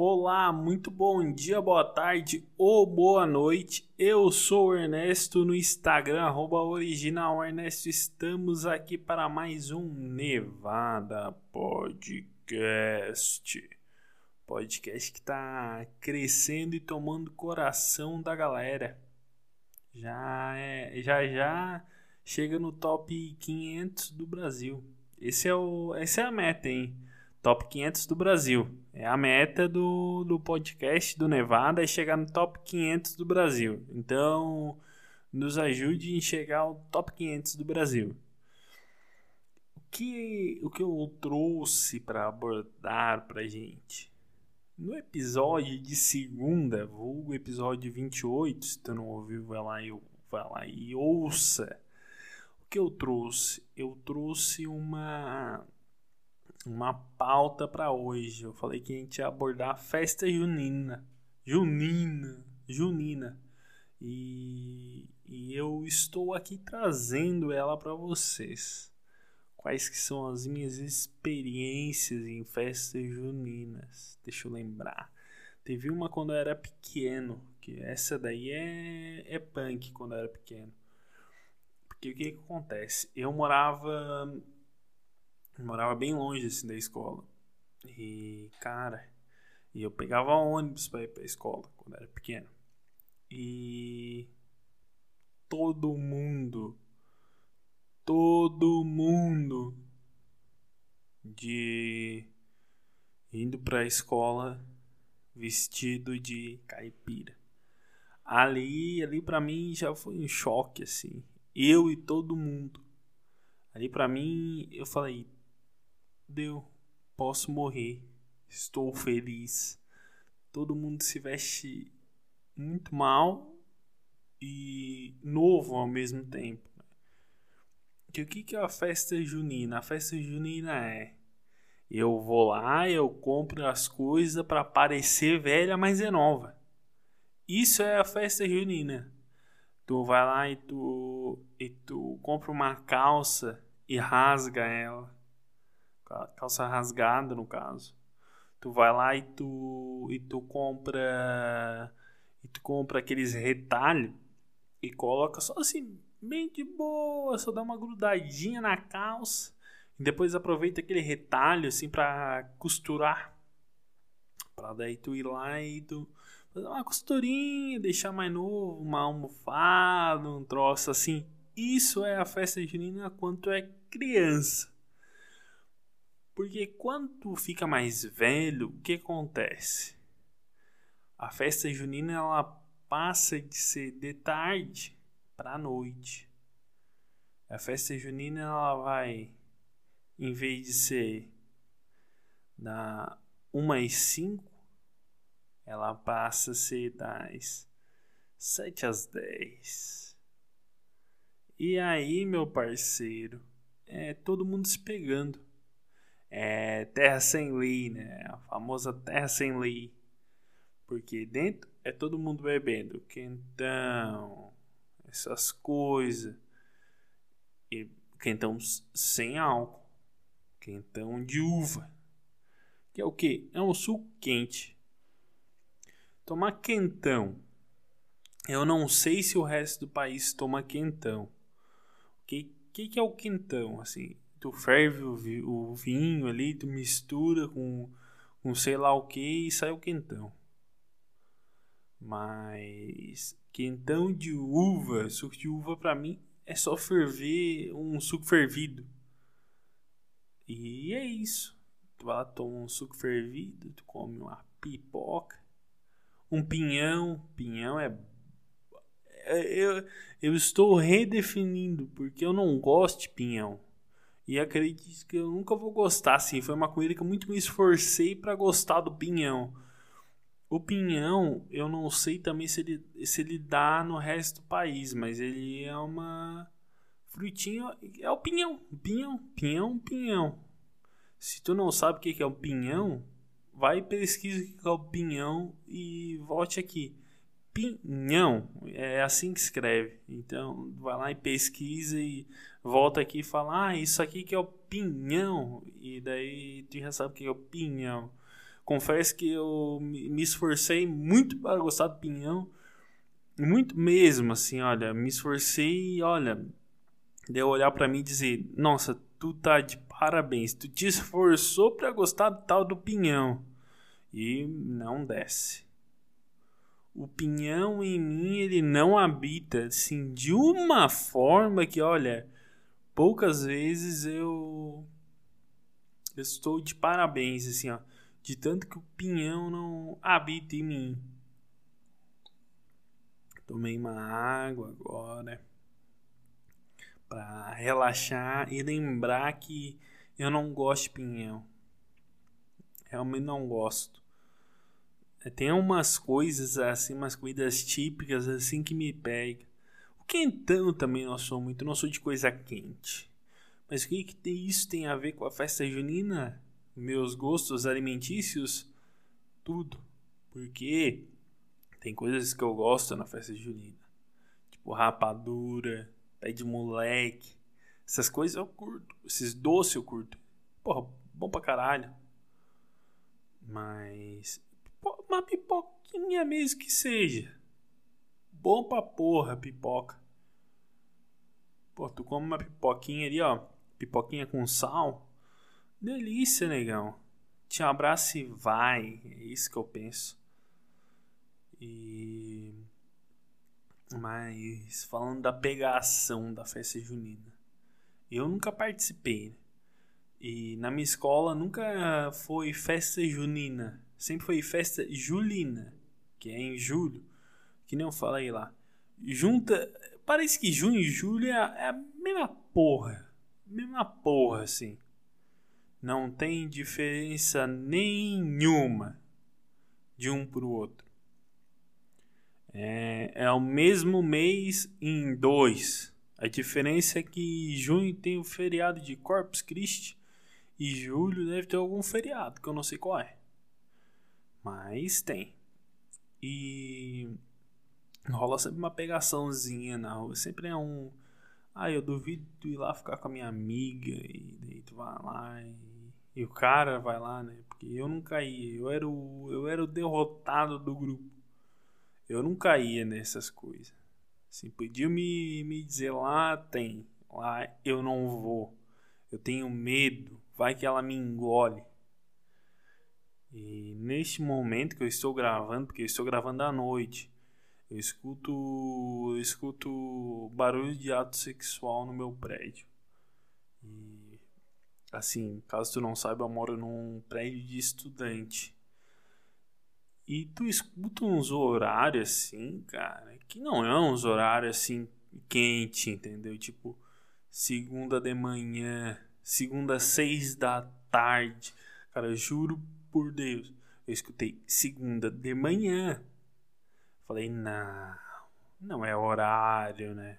Olá, muito bom dia, boa tarde ou boa noite. Eu sou o Ernesto no Instagram, arroba original Ernesto. Estamos aqui para mais um Nevada Podcast. Podcast que está crescendo e tomando coração da galera. Já é, já já chega no top 500 do Brasil. Esse é o, essa é a meta, hein? Top 500 do Brasil. É a meta do, do podcast do Nevada é chegar no top 500 do Brasil. Então, nos ajude em chegar ao top 500 do Brasil. O que, o que eu trouxe para abordar para gente? No episódio de segunda, o episódio 28, se tu não ouviu, vai lá e, vai lá e ouça. O que eu trouxe? Eu trouxe uma uma pauta para hoje. Eu falei que a gente ia abordar a festa junina. Junina. Junina. E, e eu estou aqui trazendo ela para vocês. Quais que são as minhas experiências em festas juninas? Deixa eu lembrar. Teve uma quando eu era pequeno, que essa daí é, é punk quando eu era pequeno. Porque o que, que acontece? Eu morava eu morava bem longe assim da escola. E, cara, e eu pegava ônibus para ir pra escola quando era pequeno. E todo mundo, todo mundo de indo para a escola vestido de caipira. Ali, ali para mim já foi um choque assim. Eu e todo mundo. Ali para mim eu falei, Deu, posso morrer, estou feliz. Todo mundo se veste muito mal e novo ao mesmo tempo. Que o que, que é a festa junina? A festa junina é eu vou lá, eu compro as coisas para parecer velha, mas é nova. Isso é a festa junina. Tu vai lá e tu, e tu compra uma calça e rasga ela calça rasgada no caso. Tu vai lá e tu e tu compra e tu compra aqueles retalhos e coloca só assim bem de boa, só dá uma grudadinha na calça e depois aproveita aquele retalho assim para costurar. Para daí tu ir lá e tu fazer uma costurinha, deixar mais novo, uma almofada, um troço assim. Isso é a festa junina quando é criança. Porque quando tu fica mais velho, o que acontece? A festa junina ela passa de ser de tarde para noite. A festa junina ela vai, em vez de ser da 1 às 5, ela passa a ser das 7 às 10. E aí, meu parceiro, é todo mundo se pegando é, terra sem lei, né? A famosa terra sem lei. Porque dentro é todo mundo bebendo quentão, essas coisas. E quentão sem álcool. Quentão de uva. Que é o que? É um suco quente. Tomar quentão. Eu não sei se o resto do país toma quentão. O que, que, que é o quentão? Assim, tu ferve o, o vinho ali, tu mistura com, com sei lá o que e sai o quentão. Mas quentão de uva, suco de uva para mim é só ferver um suco fervido. E é isso. Tu vai lá, toma um suco fervido, tu come uma pipoca, um pinhão. Pinhão é. é eu, eu estou redefinindo porque eu não gosto de pinhão. E acredito que eu nunca vou gostar, assim. Foi uma comida que eu muito me esforcei para gostar do pinhão. O pinhão, eu não sei também se ele, se ele dá no resto do país, mas ele é uma frutinha. É o pinhão. Pinhão, pinhão, pinhão. Se tu não sabe o que é o pinhão, vai pesquisa o que é o pinhão e volte aqui. Pinhão, é assim que escreve. Então, vai lá e pesquisa e volta aqui e fala: Ah, isso aqui que é o pinhão. E daí tu já sabe o que é o pinhão. confesso que eu me esforcei muito para gostar do pinhão. Muito mesmo, assim, olha, me esforcei, olha, de eu olhar para mim e dizer, nossa, tu tá de parabéns, tu te esforçou para gostar do tal do pinhão. E não desce. O pinhão em mim, ele não habita, assim, de uma forma que, olha, poucas vezes eu, eu estou de parabéns, assim, ó, de tanto que o pinhão não habita em mim. Tomei uma água agora para relaxar e lembrar que eu não gosto de pinhão. Realmente não gosto. Tem umas coisas assim, umas comidas típicas assim que me pegam. O quentão também não sou muito, não sou de coisa quente. Mas o que, que isso tem a ver com a festa junina? Meus gostos alimentícios? Tudo. Porque tem coisas que eu gosto na festa junina. Tipo rapadura, pé de moleque. Essas coisas eu curto. Esses doces eu curto. Porra, bom pra caralho. Mas. Uma pipoquinha mesmo que seja. Bom pra porra, pipoca. Pô, tu come uma pipoquinha ali, ó. Pipoquinha com sal. Delícia, negão. Te abraça e vai. É isso que eu penso. E. Mas falando da pegação da festa junina. Eu nunca participei. Né? E na minha escola nunca foi festa junina. Sempre foi festa julina, que é em julho. Que nem eu falei lá. Junta. Parece que junho e julho é a, é mesma porra. Mesma porra, assim. Não tem diferença nenhuma de um pro outro. É, é o mesmo mês em dois. A diferença é que junho tem o feriado de Corpus Christi e julho deve ter algum feriado que eu não sei qual é. Mas tem. E rola sempre uma pegaçãozinha na rua. Sempre é um. Ah, eu duvido tu ir lá ficar com a minha amiga. E daí tu vai lá e, e o cara vai lá, né? Porque eu não caía. Eu era o, eu era o derrotado do grupo. Eu não caía nessas coisas. Assim, podia me, me dizer lá tem, lá eu não vou. Eu tenho medo, vai que ela me engole. E neste momento que eu estou gravando, porque eu estou gravando à noite, eu escuto, eu escuto barulho de ato sexual no meu prédio. E assim, caso tu não saiba, eu moro num prédio de estudante. E tu escuta uns horários assim, cara, que não é uns horários assim quente, entendeu? Tipo, segunda de manhã, segunda seis da tarde. Cara, juro por Deus, eu escutei segunda de manhã. Falei, não, não é horário, né?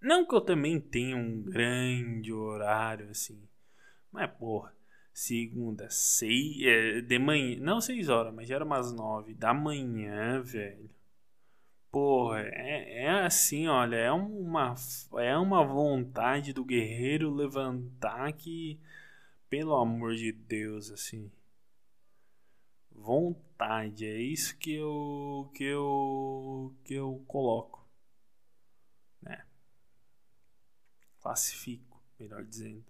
Não que eu também tenha um grande horário assim. Mas, porra, Segunda, seis, é, de manhã, não seis horas, mas já era umas nove da manhã, velho. Porra, é, é assim, olha, é uma, é uma vontade do guerreiro levantar que, pelo amor de Deus, assim. Vontade, é isso que eu, que eu, que eu coloco, né? Classifico, melhor dizendo.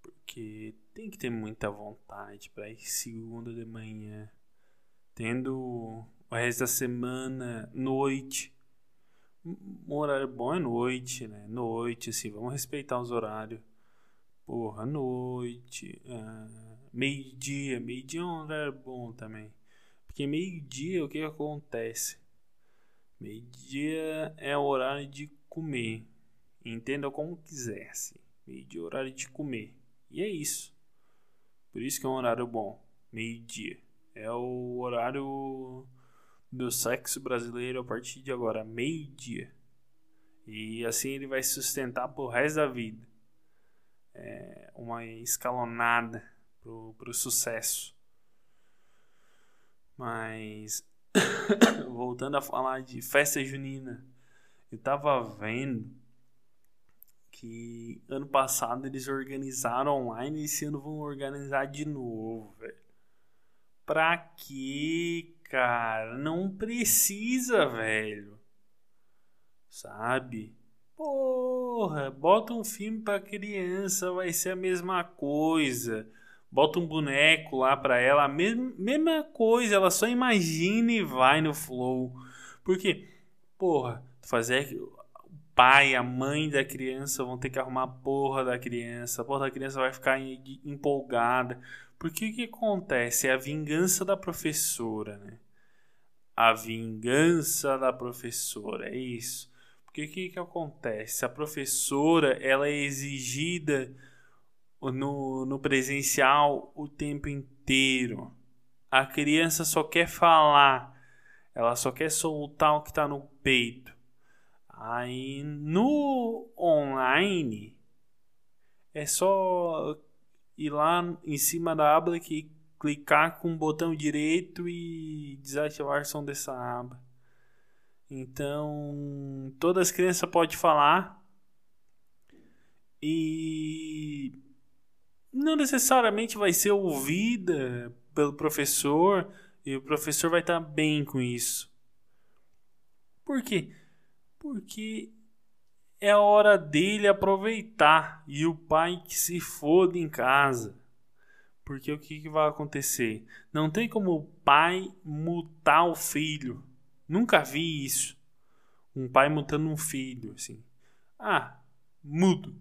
Porque tem que ter muita vontade para ir segunda de manhã, tendo o resto da semana noite. Um horário bom é noite, né? Noite, assim, vamos respeitar os horários. Porra, noite, ah, meio-dia. Meio-dia é um horário bom também. Porque meio-dia, o que, acontece? Meio-dia é o horário de comer. Entenda como quiser, assim. Meio-dia é o horário de comer. E é isso. Por isso que é um horário bom. Meio-dia. É o horário do sexo brasileiro a partir de agora, meio-dia. E assim ele vai sustentar pro resto da vida. É uma escalonada pro, pro sucesso. Mas voltando a falar de festa junina, eu tava vendo que ano passado eles organizaram online e esse ano vão organizar de novo, velho. Pra quê, cara? Não precisa, velho. Sabe? Porra, bota um filme pra criança, vai ser a mesma coisa. Bota um boneco lá pra ela, a mesma, mesma coisa, ela só imagina e vai no flow. Porque, porra, fazer o pai, a mãe da criança vão ter que arrumar a porra da criança, a porra da criança vai ficar empolgada. Porque o que acontece? É a vingança da professora, né? A vingança da professora, é isso. Porque o que, que acontece? A professora ela é exigida no, no presencial o tempo inteiro. A criança só quer falar, ela só quer soltar o que está no peito. Aí no online é só ir lá em cima da aba que clicar com o botão direito e desativar o som dessa aba. Então, todas as crianças podem falar e não necessariamente vai ser ouvida pelo professor e o professor vai estar bem com isso. Por quê? Porque é a hora dele aproveitar e o pai que se foda em casa. Porque o que, que vai acontecer? Não tem como o pai mutar o filho. Nunca vi isso. Um pai mutando um filho, assim. Ah, mudo.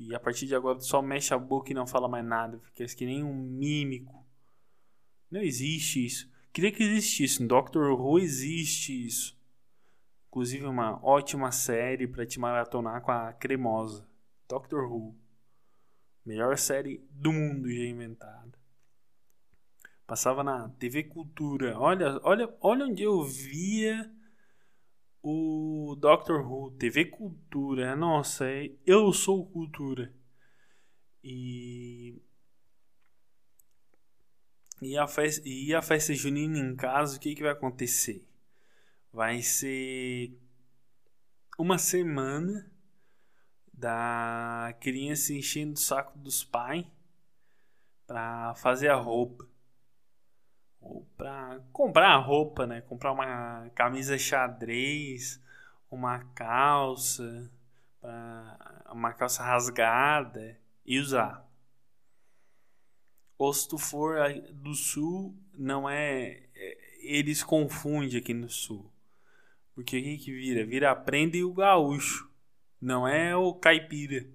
E a partir de agora só mexe a boca e não fala mais nada. Fica que nem um mímico. Não existe isso. Queria que existisse. Doctor Who existe isso. Inclusive uma ótima série para te maratonar com a cremosa. Doctor Who. Melhor série do mundo já inventada. Passava na TV Cultura. Olha, olha, olha onde eu via o Doctor Who, TV Cultura. Nossa, é, eu sou cultura. E e a festa, e a festa junina em casa, o que, que vai acontecer? Vai ser uma semana da criança enchendo o saco dos pais para fazer a roupa ou para comprar roupa, né? Comprar uma camisa xadrez, uma calça, uma calça rasgada e usar. Ou se tu for do sul, não é, é eles confundem aqui no sul. Porque o que, que vira? Vira a prenda e o gaúcho. Não é o caipira.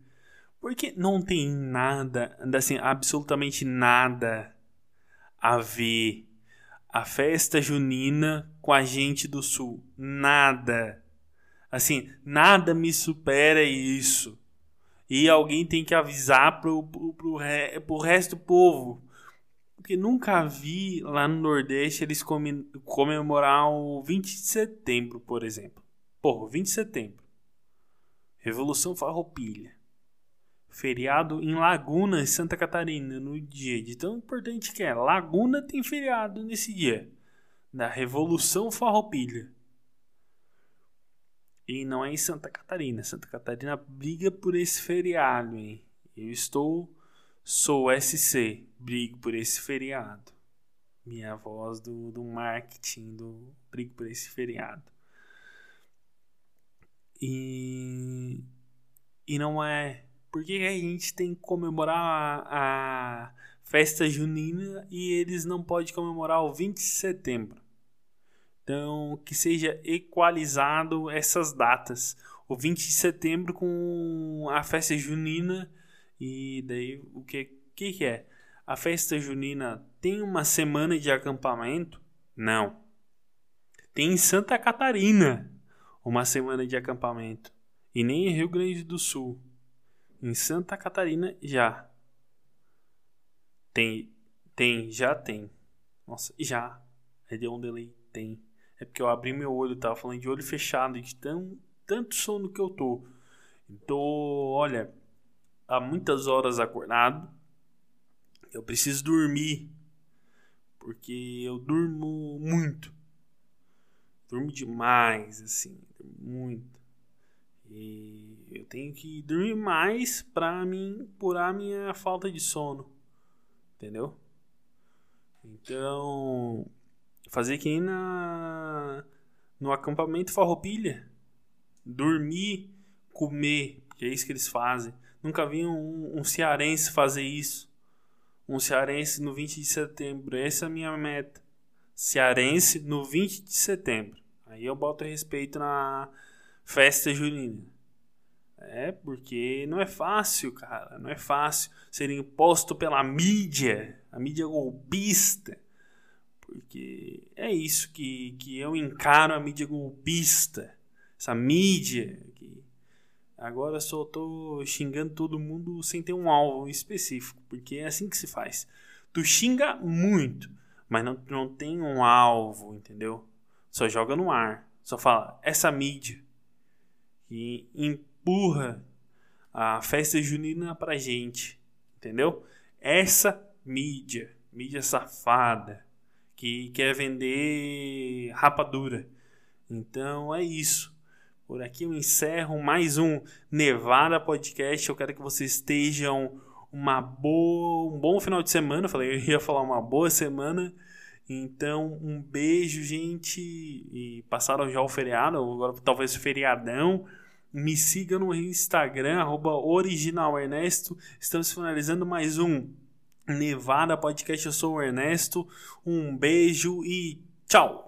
Porque não tem nada, assim, absolutamente nada a ver a festa junina com a gente do sul. Nada. Assim, nada me supera isso. E alguém tem que avisar pro, pro, pro, pro resto do povo. Porque nunca vi lá no Nordeste eles comemorar o 20 de setembro, por exemplo. Porra, 20 de setembro. Revolução Farroupilha. Feriado em Laguna, em Santa Catarina, no dia de tão importante que é. Laguna tem feriado nesse dia. Da Revolução Farroupilha. E não é em Santa Catarina. Santa Catarina briga por esse feriado, hein? Eu estou. Sou SC brigo por esse feriado. Minha voz do, do marketing do brigo por esse feriado. E, e não é. Por que a gente tem que comemorar a, a festa junina e eles não podem comemorar o 20 de setembro? Então, que seja equalizado essas datas. O 20 de setembro com a festa junina e daí o que, que, que é? A festa junina tem uma semana de acampamento? Não. Tem em Santa Catarina uma semana de acampamento. E nem em Rio Grande do Sul. Em Santa Catarina já. Tem, tem, já tem. Nossa, já. É de um delay, tem. É porque eu abri meu olho, tava falando de olho fechado, de tão, tanto sono que eu tô. Então, olha, há muitas horas acordado eu preciso dormir. Porque eu durmo muito. Durmo demais, assim. Muito. E eu tenho que dormir mais pra mim curar minha falta de sono. Entendeu? Então, fazer que na, no acampamento Farroupilha. Dormir, comer, que é isso que eles fazem. Nunca vi um, um cearense fazer isso. Um cearense no 20 de setembro. Essa é a minha meta. Cearense no 20 de setembro. Aí eu boto respeito na festa junina. É, porque não é fácil, cara. Não é fácil ser imposto pela mídia, a mídia golpista. Porque é isso que, que eu encaro a mídia golpista. Essa mídia que agora só tô xingando todo mundo sem ter um alvo específico. Porque é assim que se faz. Tu xinga muito, mas não, não tem um alvo, entendeu? Só joga no ar. Só fala, essa mídia. E empurra a festa junina pra gente, entendeu? Essa mídia, mídia safada, que quer vender rapadura. Então é isso. Por aqui eu encerro mais um Nevada Podcast. Eu quero que vocês estejam uma boa, um bom final de semana. Eu falei, eu ia falar uma boa semana. Então, um beijo, gente. E passaram já o feriado, agora talvez feriadão. Me siga no Instagram, arroba originalernesto. Estamos finalizando mais um Nevada Podcast. Eu sou o Ernesto. Um beijo e tchau!